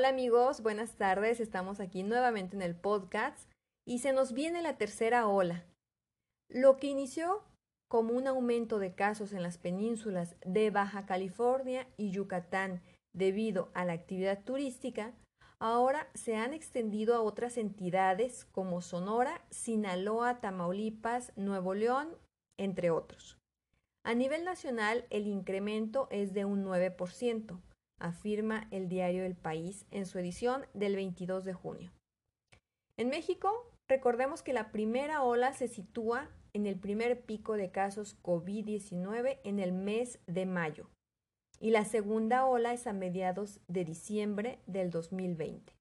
Hola amigos, buenas tardes. Estamos aquí nuevamente en el podcast y se nos viene la tercera ola. Lo que inició como un aumento de casos en las penínsulas de Baja California y Yucatán debido a la actividad turística, ahora se han extendido a otras entidades como Sonora, Sinaloa, Tamaulipas, Nuevo León, entre otros. A nivel nacional, el incremento es de un 9% afirma el diario El País en su edición del 22 de junio. En México, recordemos que la primera ola se sitúa en el primer pico de casos COVID-19 en el mes de mayo y la segunda ola es a mediados de diciembre del 2020.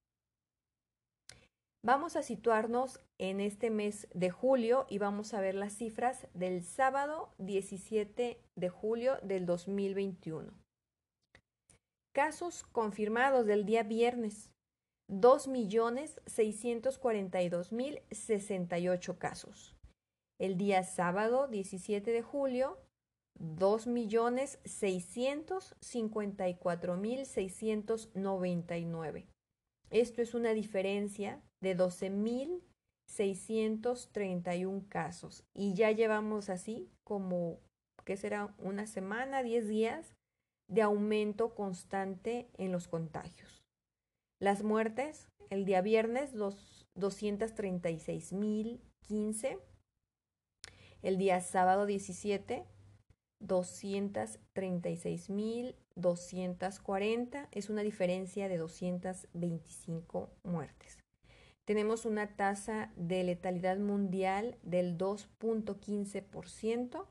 Vamos a situarnos en este mes de julio y vamos a ver las cifras del sábado 17 de julio del 2021. Casos confirmados del día viernes. 2.642.068 casos. El día sábado 17 de julio, 2.654.699. Esto es una diferencia de 12.631 casos. Y ya llevamos así como, ¿qué será? Una semana, 10 días de aumento constante en los contagios. Las muertes, el día viernes, 236.015. El día sábado 17, 236.240. Es una diferencia de 225 muertes. Tenemos una tasa de letalidad mundial del 2.15%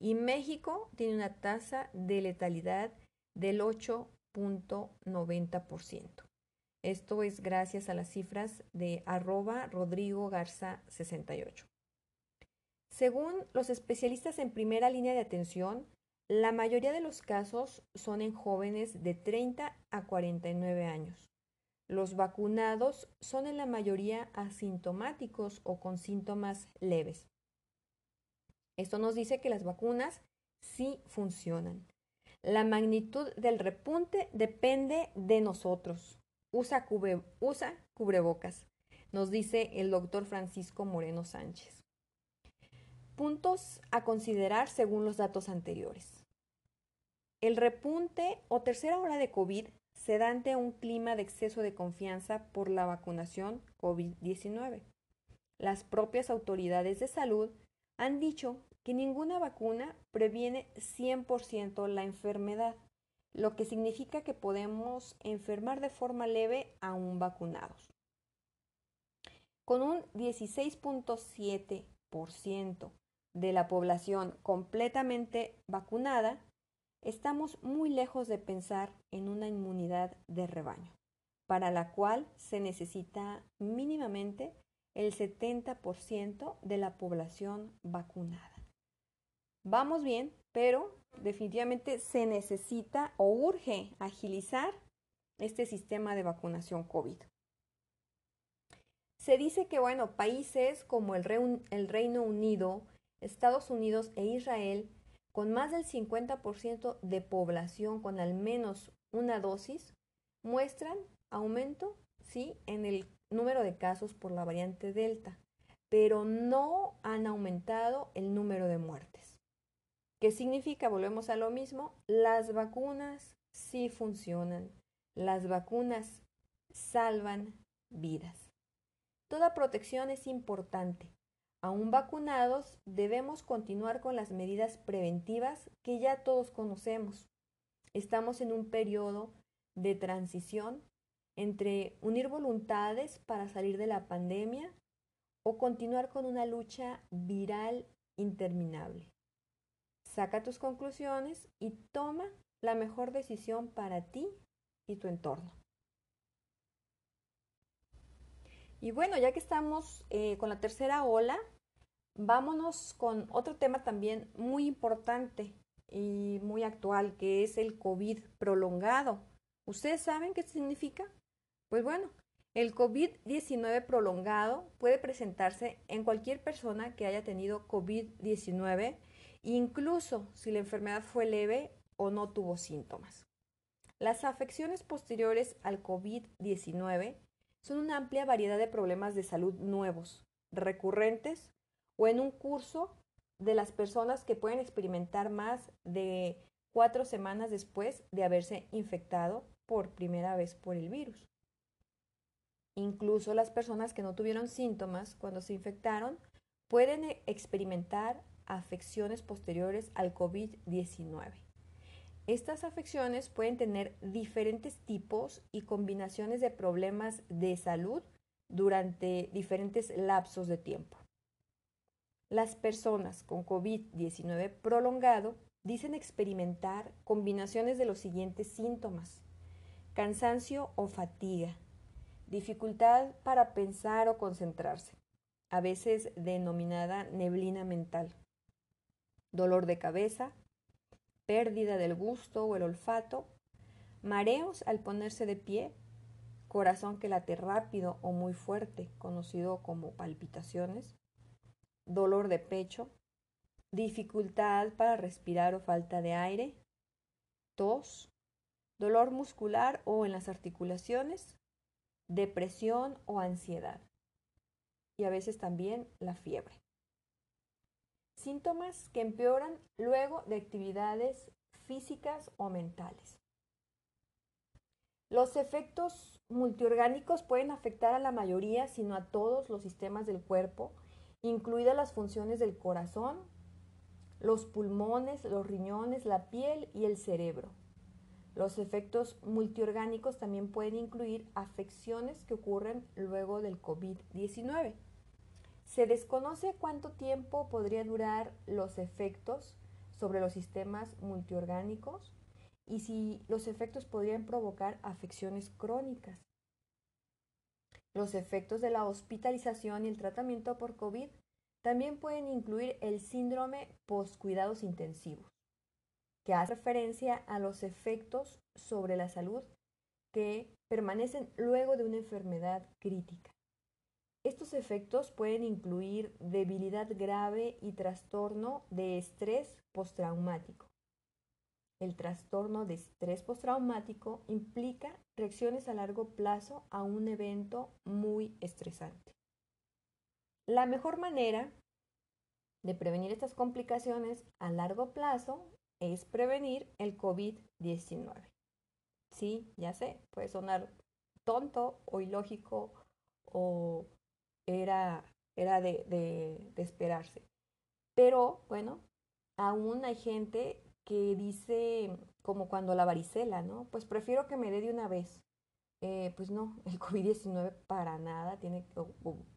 y México tiene una tasa de letalidad del 8.90%. Esto es gracias a las cifras de arroba Rodrigo Garza 68. Según los especialistas en primera línea de atención, la mayoría de los casos son en jóvenes de 30 a 49 años. Los vacunados son en la mayoría asintomáticos o con síntomas leves. Esto nos dice que las vacunas sí funcionan. La magnitud del repunte depende de nosotros. Usa, usa cubrebocas, nos dice el doctor Francisco Moreno Sánchez. Puntos a considerar según los datos anteriores. El repunte o tercera hora de COVID se da ante un clima de exceso de confianza por la vacunación COVID-19. Las propias autoridades de salud han dicho que ninguna vacuna previene 100% la enfermedad, lo que significa que podemos enfermar de forma leve aún vacunados. Con un 16.7% de la población completamente vacunada, estamos muy lejos de pensar en una inmunidad de rebaño, para la cual se necesita mínimamente el 70% de la población vacunada. Vamos bien, pero definitivamente se necesita o urge agilizar este sistema de vacunación COVID. Se dice que, bueno, países como el, Reino Unido, Estados Unidos e Israel, con más del 50% de población con al menos una dosis, muestran aumento, sí, en el número de casos por la variante Delta, pero no han aumentado el número de muertes. ¿Qué significa? Volvemos a lo mismo, las vacunas sí funcionan, las vacunas salvan vidas. Toda protección es importante. Aún vacunados, debemos continuar con las medidas preventivas que ya todos conocemos. Estamos en un periodo de transición entre unir voluntades para salir de la pandemia o continuar con una lucha viral interminable. Saca tus conclusiones y toma la mejor decisión para ti y tu entorno. Y bueno, ya que estamos eh, con la tercera ola, vámonos con otro tema también muy importante y muy actual, que es el COVID prolongado. ¿Ustedes saben qué significa? Pues bueno, el COVID-19 prolongado puede presentarse en cualquier persona que haya tenido COVID-19, incluso si la enfermedad fue leve o no tuvo síntomas. Las afecciones posteriores al COVID-19 son una amplia variedad de problemas de salud nuevos, recurrentes o en un curso de las personas que pueden experimentar más de cuatro semanas después de haberse infectado por primera vez por el virus. Incluso las personas que no tuvieron síntomas cuando se infectaron pueden experimentar afecciones posteriores al COVID-19. Estas afecciones pueden tener diferentes tipos y combinaciones de problemas de salud durante diferentes lapsos de tiempo. Las personas con COVID-19 prolongado dicen experimentar combinaciones de los siguientes síntomas. Cansancio o fatiga, dificultad para pensar o concentrarse, a veces denominada neblina mental, dolor de cabeza, pérdida del gusto o el olfato, mareos al ponerse de pie, corazón que late rápido o muy fuerte, conocido como palpitaciones, dolor de pecho, dificultad para respirar o falta de aire, tos, dolor muscular o en las articulaciones, depresión o ansiedad y a veces también la fiebre. Síntomas que empeoran luego de actividades físicas o mentales. Los efectos multiorgánicos pueden afectar a la mayoría, sino a todos los sistemas del cuerpo, incluidas las funciones del corazón, los pulmones, los riñones, la piel y el cerebro. Los efectos multiorgánicos también pueden incluir afecciones que ocurren luego del COVID-19. Se desconoce cuánto tiempo podría durar los efectos sobre los sistemas multiorgánicos y si los efectos podrían provocar afecciones crónicas. Los efectos de la hospitalización y el tratamiento por COVID también pueden incluir el síndrome post-cuidados intensivos, que hace referencia a los efectos sobre la salud que permanecen luego de una enfermedad crítica. Estos efectos pueden incluir debilidad grave y trastorno de estrés postraumático. El trastorno de estrés postraumático implica reacciones a largo plazo a un evento muy estresante. La mejor manera de prevenir estas complicaciones a largo plazo es prevenir el COVID-19. Sí, ya sé, puede sonar tonto o ilógico o era, era de, de, esperarse. Pero bueno, aún hay gente que dice, como cuando la varicela, ¿no? Pues prefiero que me dé de una vez. Eh, pues no, el COVID-19 para nada tiene,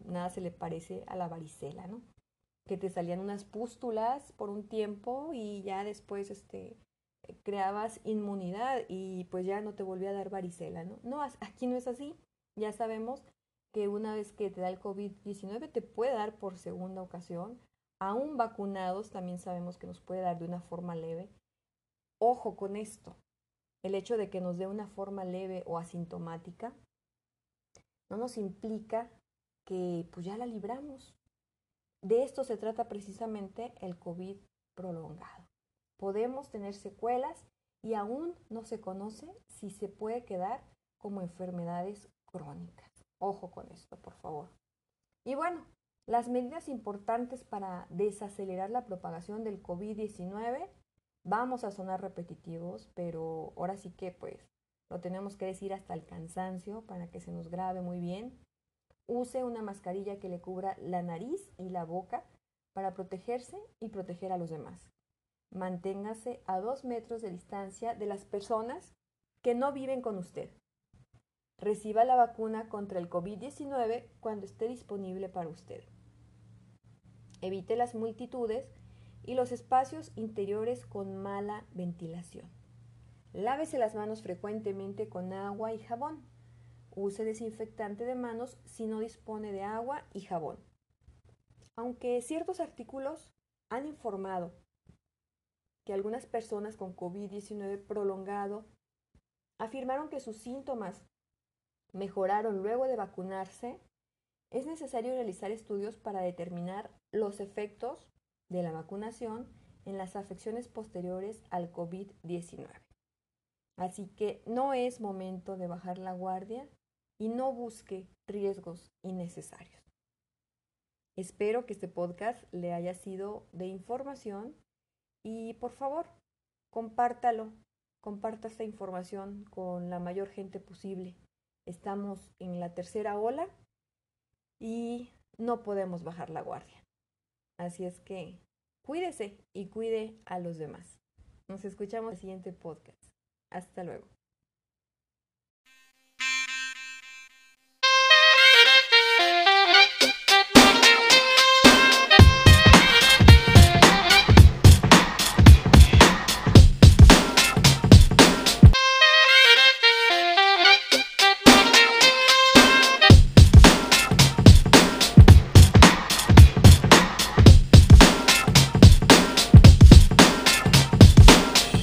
nada se le parece a la varicela, ¿no? Que te salían unas pústulas por un tiempo y ya después este, creabas inmunidad y pues ya no te volvía a dar varicela, ¿no? No, aquí no es así. Ya sabemos que una vez que te da el COVID-19 te puede dar por segunda ocasión. Aún vacunados también sabemos que nos puede dar de una forma leve. Ojo con esto. El hecho de que nos dé una forma leve o asintomática no nos implica que pues ya la libramos. De esto se trata precisamente el COVID prolongado. Podemos tener secuelas y aún no se conoce si se puede quedar como enfermedades crónicas. Ojo con esto, por favor. Y bueno, las medidas importantes para desacelerar la propagación del COVID-19, vamos a sonar repetitivos, pero ahora sí que pues lo tenemos que decir hasta el cansancio para que se nos grabe muy bien. Use una mascarilla que le cubra la nariz y la boca para protegerse y proteger a los demás. Manténgase a dos metros de distancia de las personas que no viven con usted. Reciba la vacuna contra el COVID-19 cuando esté disponible para usted. Evite las multitudes y los espacios interiores con mala ventilación. Lávese las manos frecuentemente con agua y jabón. Use desinfectante de manos si no dispone de agua y jabón. Aunque ciertos artículos han informado que algunas personas con COVID-19 prolongado afirmaron que sus síntomas mejoraron luego de vacunarse, es necesario realizar estudios para determinar los efectos de la vacunación en las afecciones posteriores al COVID-19. Así que no es momento de bajar la guardia y no busque riesgos innecesarios. Espero que este podcast le haya sido de información y por favor, compártalo, comparta esta información con la mayor gente posible. Estamos en la tercera ola y no podemos bajar la guardia. Así es que cuídese y cuide a los demás. Nos escuchamos en el siguiente podcast. Hasta luego.